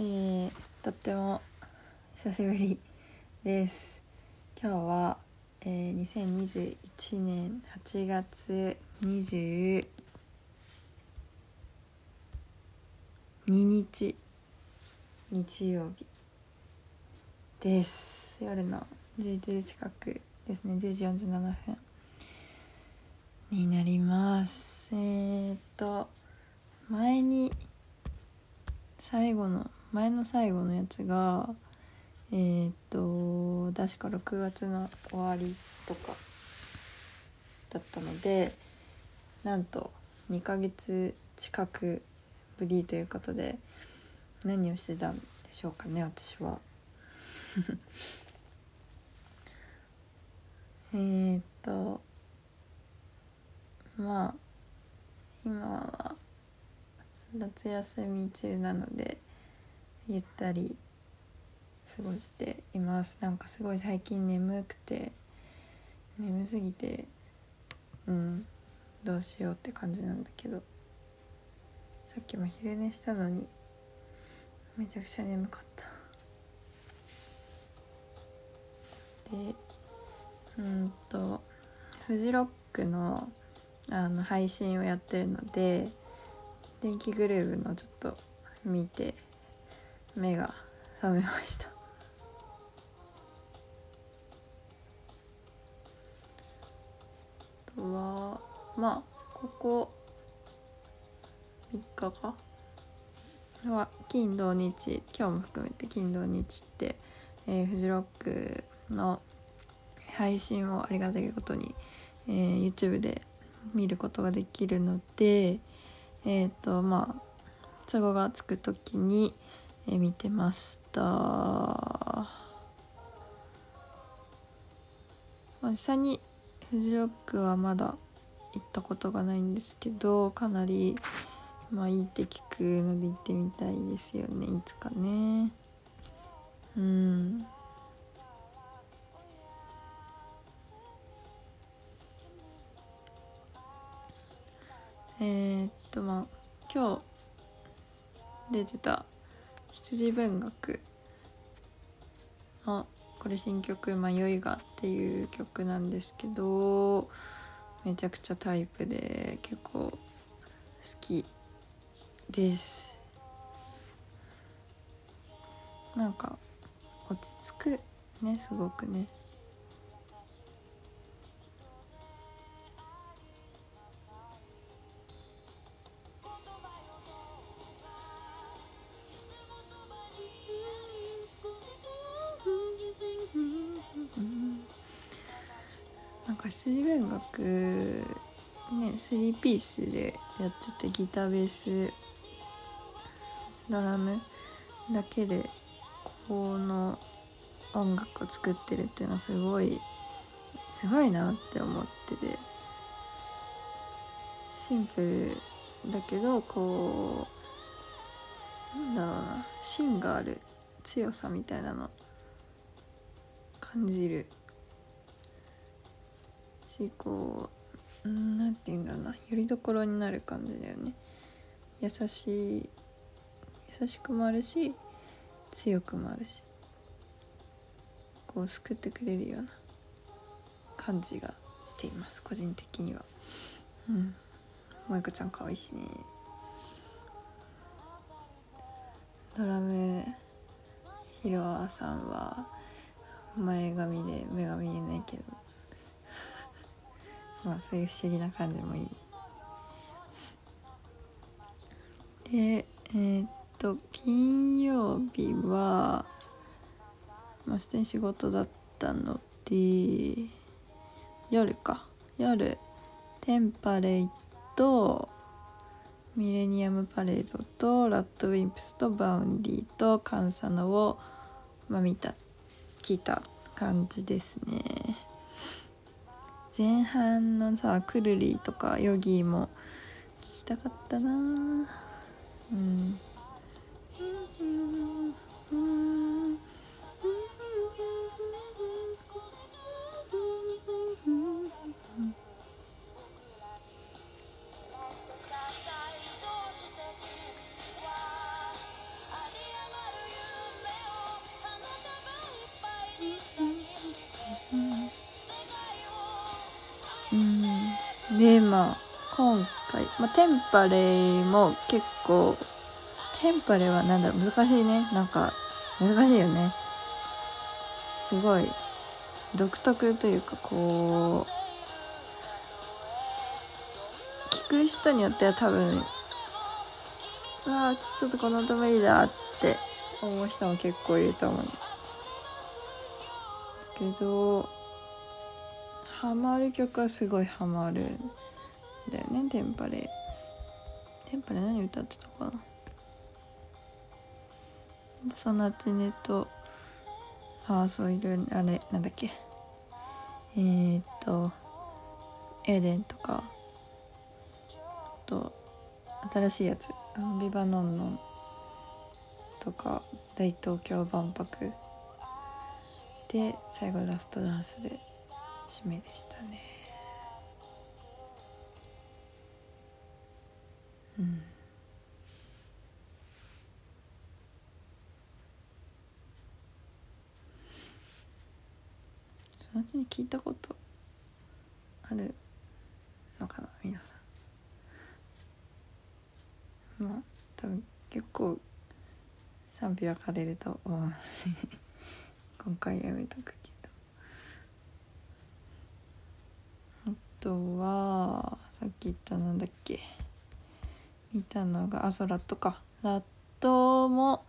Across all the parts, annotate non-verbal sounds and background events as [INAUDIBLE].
えー、とっても久しぶりです。今日は、えー、2021年8月22日日曜日です。夜の11時近くですね。10時47分になります。えー、っと前に最後の前の最後のやつがえー、っと確か6月の終わりとかだったのでなんと2ヶ月近くぶりということで何をしてたんでしょうかね私は。[LAUGHS] えっとまあ今は夏休み中なのでゆったり過ごしています。なんかすごい最近眠くて眠すぎてうんどうしようって感じなんだけど。さっきも昼寝したのにめちゃくちゃ眠かった。でうんとフジロックのあの配信をやってるので電気グルーヴのちょっと見て目が覚めました。あとはまあここ3日か？は金土日今日も含めて金土日って、えー、フジロックの配信をありがたいことに、えー、YouTube で見ることができるのでえっ、ー、とまあ都合がつく時に、え、見てました。実際にフジロックはまだ行ったことがないんですけどかなりまあいいって聞くので行ってみたいですよねいつかね。うん。えー、っとまあ今日出てた羊文学のこれ新曲「迷いが」っていう曲なんですけどめちゃくちゃタイプで結構好きです。なんか落ち着くねすごくね。ピースでやっててギターベースドラムだけでこの音楽を作ってるっていうのはすごいすごいなって思っててシンプルだけどこうなんだろうな芯がある強さみたいなの感じるしこう何て言うんだろうな。よりどころになる感じだよね。優しい優しくもあるし強くもあるし。こう救ってくれるような感じがしています個人的には。うん。萌子ちゃん可愛いしね。ドラムヒロアさんは前髪で目が見えないけど。まあそういう不思議な感じもいい。でえー、っと金曜日はまあ普通に仕事だったので夜か。夜 Tempalay と millennium parade と RADWIMPS と Vaundy と Kan Sano を、まあ、見た聞いた感じですね。前半のさクルリとかヨギーも聞きたかったなうん。でまあ今回、まあ、テンパレも結構テンパレはなんだろう難しいね。なんか難しいよね。すごい。独特というかこう聞く人によっては多分あちょっとこの音無理だって思う人も結構いると思う。けどハマる曲はすごいハマるんだよねテンパレ。テンパレ何歌ってたかな？ソナチネとああそういろいろあれなんだっけ？えー、っとエデンとか。あと新しいやつ。あのビバノンノンとか大東京万博。で最後ラストダンスで締めでしたね。うん。そのうちに聞いたことあるのかな皆さん。まあ多分結構賛否分かれると思うので [LAUGHS] 今回やめとくけどあとはさっき言ったなんだっけ？見たのがあそうラットか。ラットも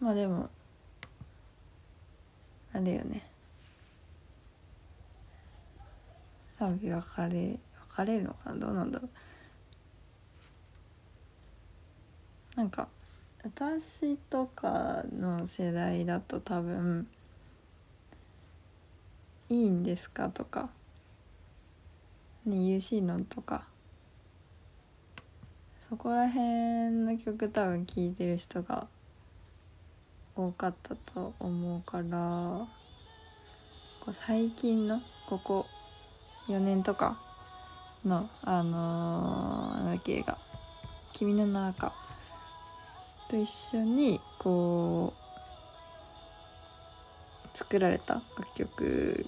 まあでもあれよね。賛否分かれ分かれるのかな？どうなんだろう。なんか私とかの世代だと多分「いいんですか?」とか「ね UC 論」とか。そこら辺の曲多分聴いてる人が多かったと思うからこう最近のここ4年とかのあのー、なんだっけ映画「君の名か」と一緒にこう作られた楽曲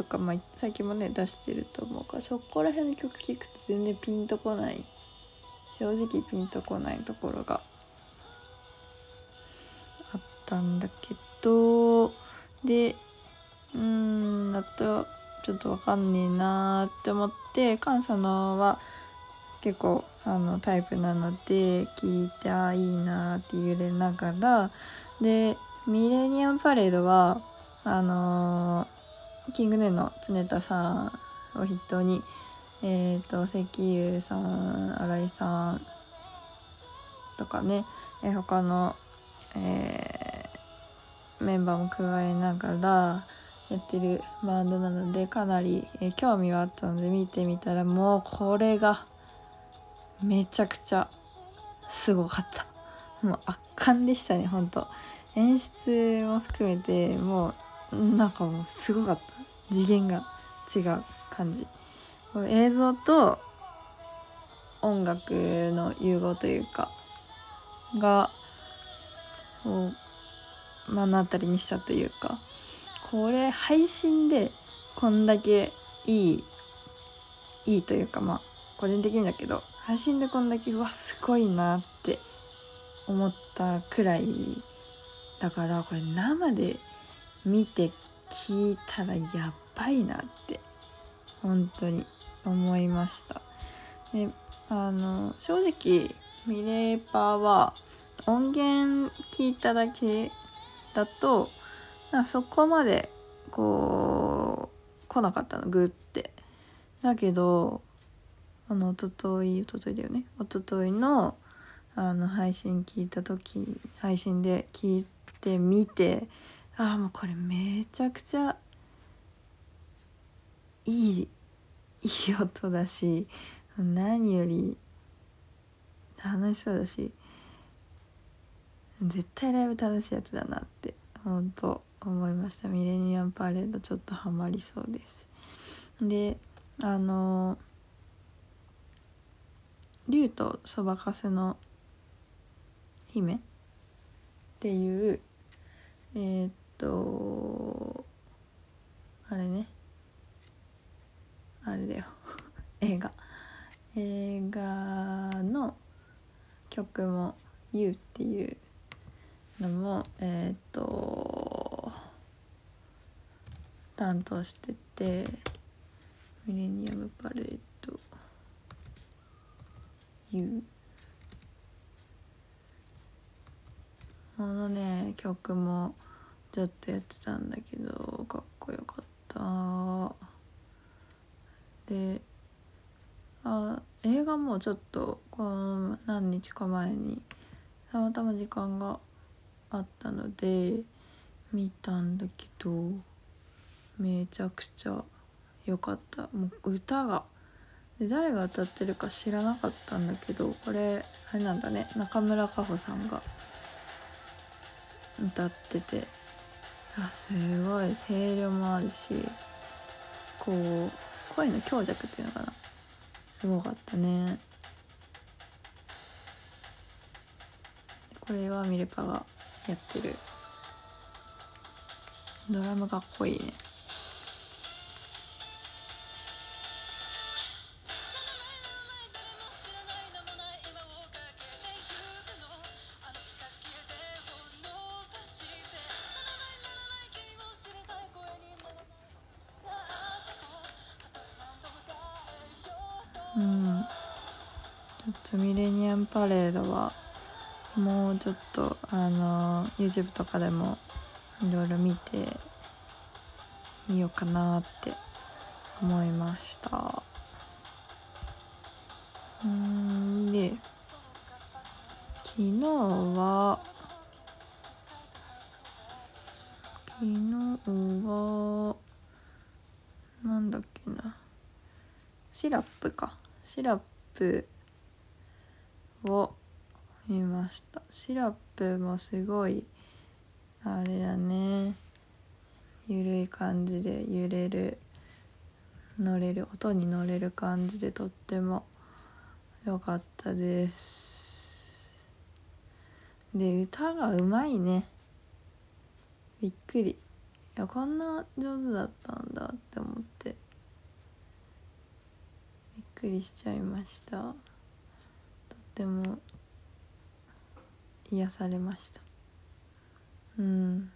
とか、まあ、最近もね出してると思うからそこら辺の曲聴くと全然ピンとこない正直ピンとこないところがあったんだけどでうんあとちょっとわかんねえなって思って関西のは結構あのタイプなので聞いてあいいなって言れながらでミレニアムパレードはあのー、キングネの常田さんを筆頭にえっ、ー、と石油さん新井さんとかね、えー、他の、えー、メンバーも加えながらやってるバンドなのでかなり、えー、興味はあったので見てみたらもうこれがめちゃくちゃすごかった。もう圧巻でしたねほんと。演出も含めてもうなんかもうすごかった。次元が違う感じ映像と音楽の融合というかがこう目の当たりにしたというかこれ配信でこんだけいいいいというかまあ個人的にだけど配信でこんだけうわすごいなって思ったくらいだからこれ生で見て聞いたらやばいなって本当に思いました。であの正直ミレーパーは音源聞いただけだとなそこまでこう来なかったのグって。だけどあの一昨日一昨日だよね。一昨日のあの配信聞いた時配信で聞いてみてああもうこれめちゃくちゃいいいい音だし何より楽しそうだし絶対ライブ楽しいやつだなって本当思いました。ミレニアムパレードちょっとハマりそうです。であの竜とそばかせの姫っていうえー、とあれね。あれだよ。[LAUGHS] 映画。映画の曲も「You」っていうのもえっ、と担当しててミレニアムパレード「You」このね曲もちょっとやってたんだけどかっこよかった。であ映画もちょっとこの何日か前にたまたま時間があったので見たんだけどめちゃくちゃ良かった。もう歌がで誰が歌ってるか知らなかったんだけどこれあれなんだね。中村佳穂さんが歌ってて。あすごい。声量もあるしこう声の強弱っていうのかな。すごかったね。これはミレパがやってる。ドラムかっこいいね。っとミレニアムパレードはもうちょっとあの YouTube とかでもいろいろ見てみようかなって思いました。うん。で昨日は昨日はなんだっけな。シラップか。シラップを見ました。シラップもすごいあれだね。ゆるい感じで揺れる乗れる音に乗れる感じでとっても良かったです。で歌がうまいね。びっくり。いやこんな上手だったんだって思って。びっくりしちゃいました。ても癒されました。うん。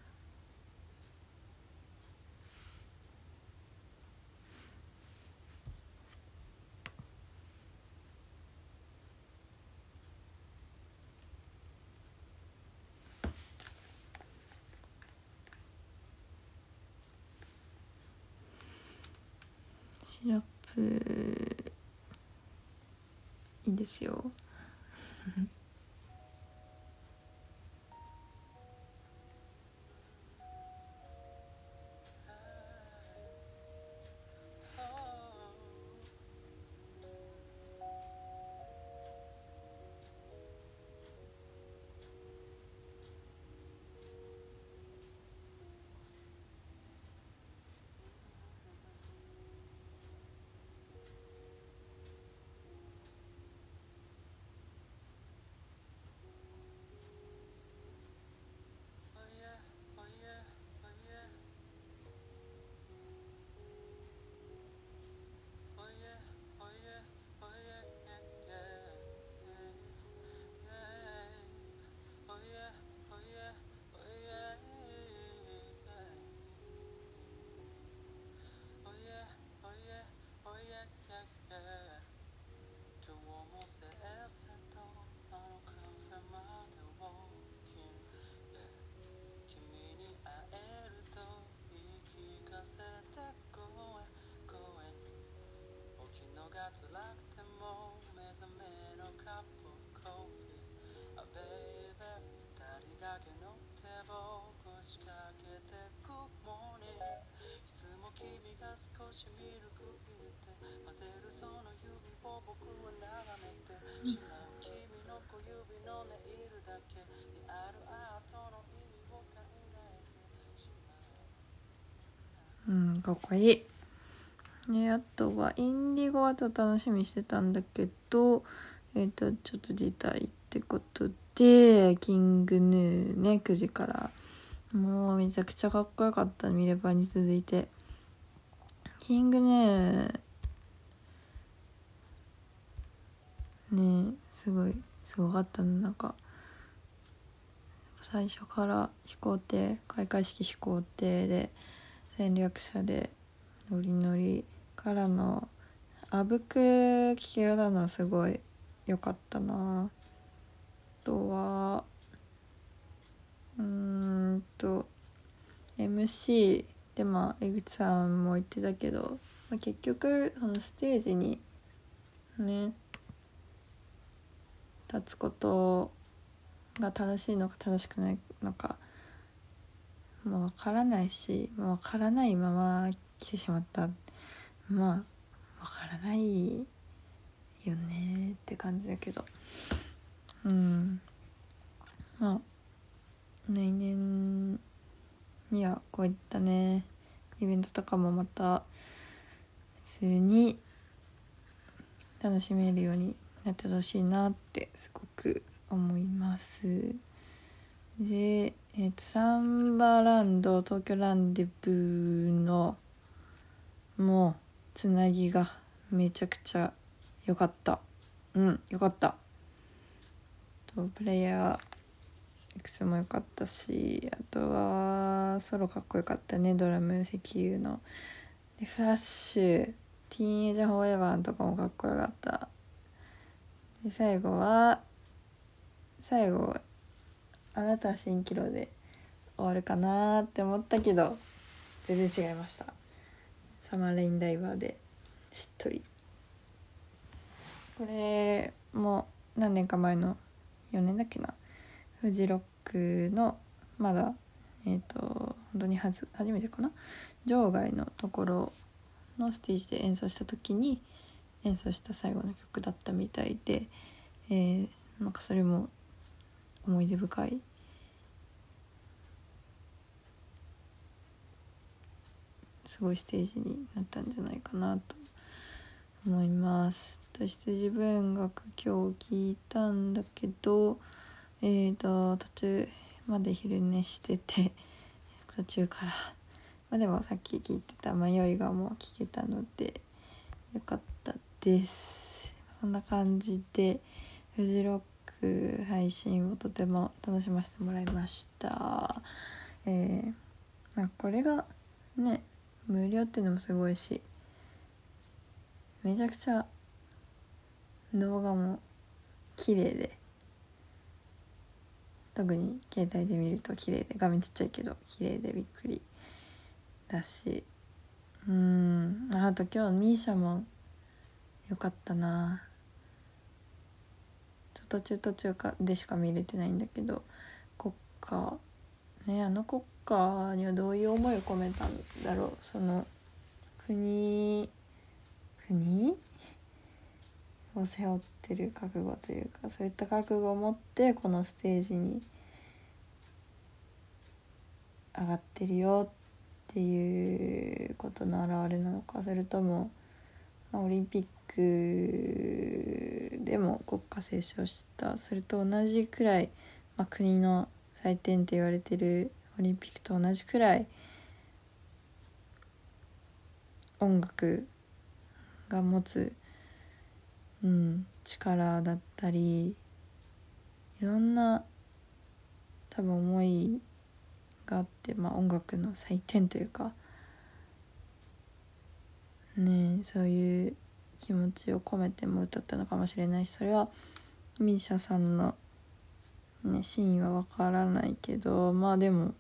シラップいいですよ。Mm-hmm. かっこいい。ね、あとは、インディゴはと楽しみしてたんだけど、えっ、ー、と、ちょっと辞退ってことで、キングヌーね、9時から。もうめちゃくちゃかっこよかった、見ればに続いて。キングヌー、ねすごい、すごかったの、なんか。最初から飛行艇開会式飛行艇で戦略者でノリノリからのあぶく聞き方のすごい良かったな。あとはうんと MC でまあ江口さんも言ってたけど、まあ、結局あのステージにね立つことが正しいのか正しくないのかもう分からないしもう分からないまま来てしまった。まあ分からないよねって感じだけど。うん。まあ来年にはこういったねイベントとかもまた普通に楽しめるようになってほしいなってすごく思います。で、えー、サンバランド東京ランデブーのもうつなぎがめちゃくちゃ良かった。うん良かった。とプレイヤー X も良かったしあとはソロかっこよかったねドラム石油の。でフラッシュティーンエイジャーフォーエバーとかもかっこよかった。で最後は最後あなたは蜃気楼で終わるかなって思ったけど全然違いました。サマーレインダイバーでしっとり。これも何年か前の4年だっけな。フジロックのまだえっ、ー、と本当にはず初めてかな。場外のところのステージで演奏した時に演奏した最後の曲だったみたいで、えー、なんかそれも思い出深い。すごいステージになったんじゃないかなと思います。と羊文学今日聞いたんだけどえーと途中まで昼寝してて途中から。まあでもさっき聞いてた迷いがもう聞けたのでよかったです。そんな感じでフジロック配信をとても楽しませてもらいました。えー、ま、これがね無料っていうのもすごいしめちゃくちゃ動画も綺麗で特に携帯で見ると綺麗で画面ちっちゃいけど綺麗でびっくりだしうんあと今日ミーシャもよかったな。途中途中かでしか見れてないんだけど国歌ねあの国歌にはどういう思いを込めたんだろう。その国国？を背負ってる覚悟というかそういった覚悟を持ってこのステージに上がってるよっていうことの表れなのかそれとも、まあ、オリンピックでも国歌斉唱したそれと同じくらい、まあ、国の祭典って言われてるオリンピックと同じくらい音楽が持つ、うん、力だったりいろんな多分思いがあって、まあ、音楽の祭典というかねそういう気持ちを込めても歌ったのかもしれないしそれは misia さんの、ね、真意は分からないけどまあでも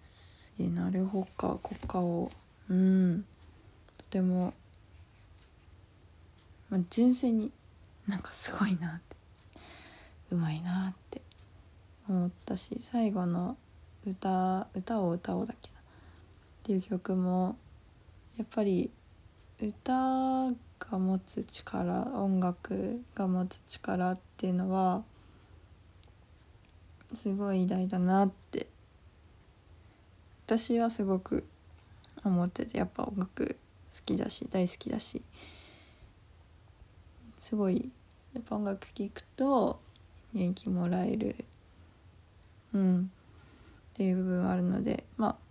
すげえなるほか国歌を。うん。とてもまあ、純粋になんかすごいなって。うまいなって。思ったし最後の歌「歌を歌おう」だっけな。っていう曲もやっぱり歌が持つ力音楽が持つ力っていうのはすごい偉大だなって私はすごく思っててやっぱ音楽好きだし大好きだしすごいやっぱ音楽聴くと元気もらえるうんっていう部分はあるのでまあ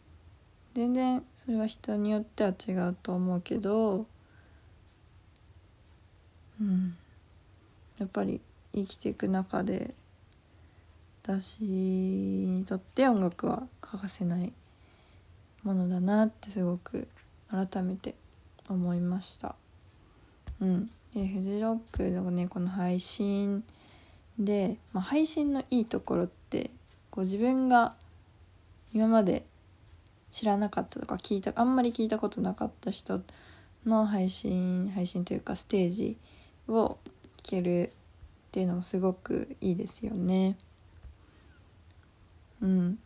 全然それは人によっては違うと思うけどうん。やっぱり生きていく中で私にとって音楽は欠かせないものだなってすごく改めて思いました。うん。でフジロックのねこの配信で、まあ、配信のいいところってこう自分が今まで知らなかったとか聞いたあんまり聞いたことなかった人の配信配信というかステージを聞けるっていうのもすごくいいですよね。うん。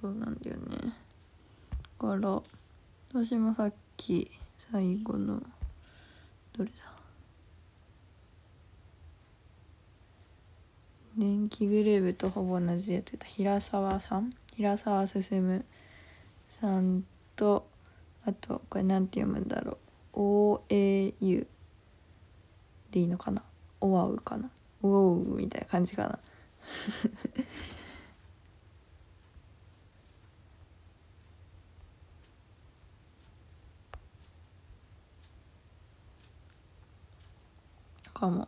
そうなんだよね。だから私もさっき最後のどれだ？電気グルーヴとほぼ同じやってた。平沢さん？平沢進さんとあとこれなんて読むんだろう。OAU でいいのかな？オワウかな？ウォウみたいな感じかな？[LAUGHS] かも。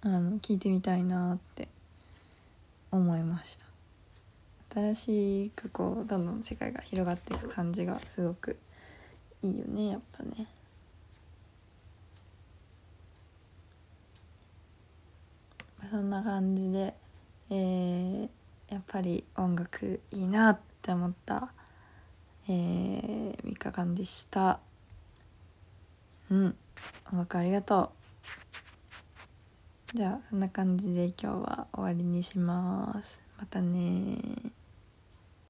あの聞いてみたいなって思いました。新しくこうどんどん世界が広がっていく感じがすごくいいよねやっぱね。そんな感じで、えー、やっぱり音楽いいなって思った、えー、3日間でした。うん音楽ありがとう。じゃあそんな感じで今日は終わりにします。またね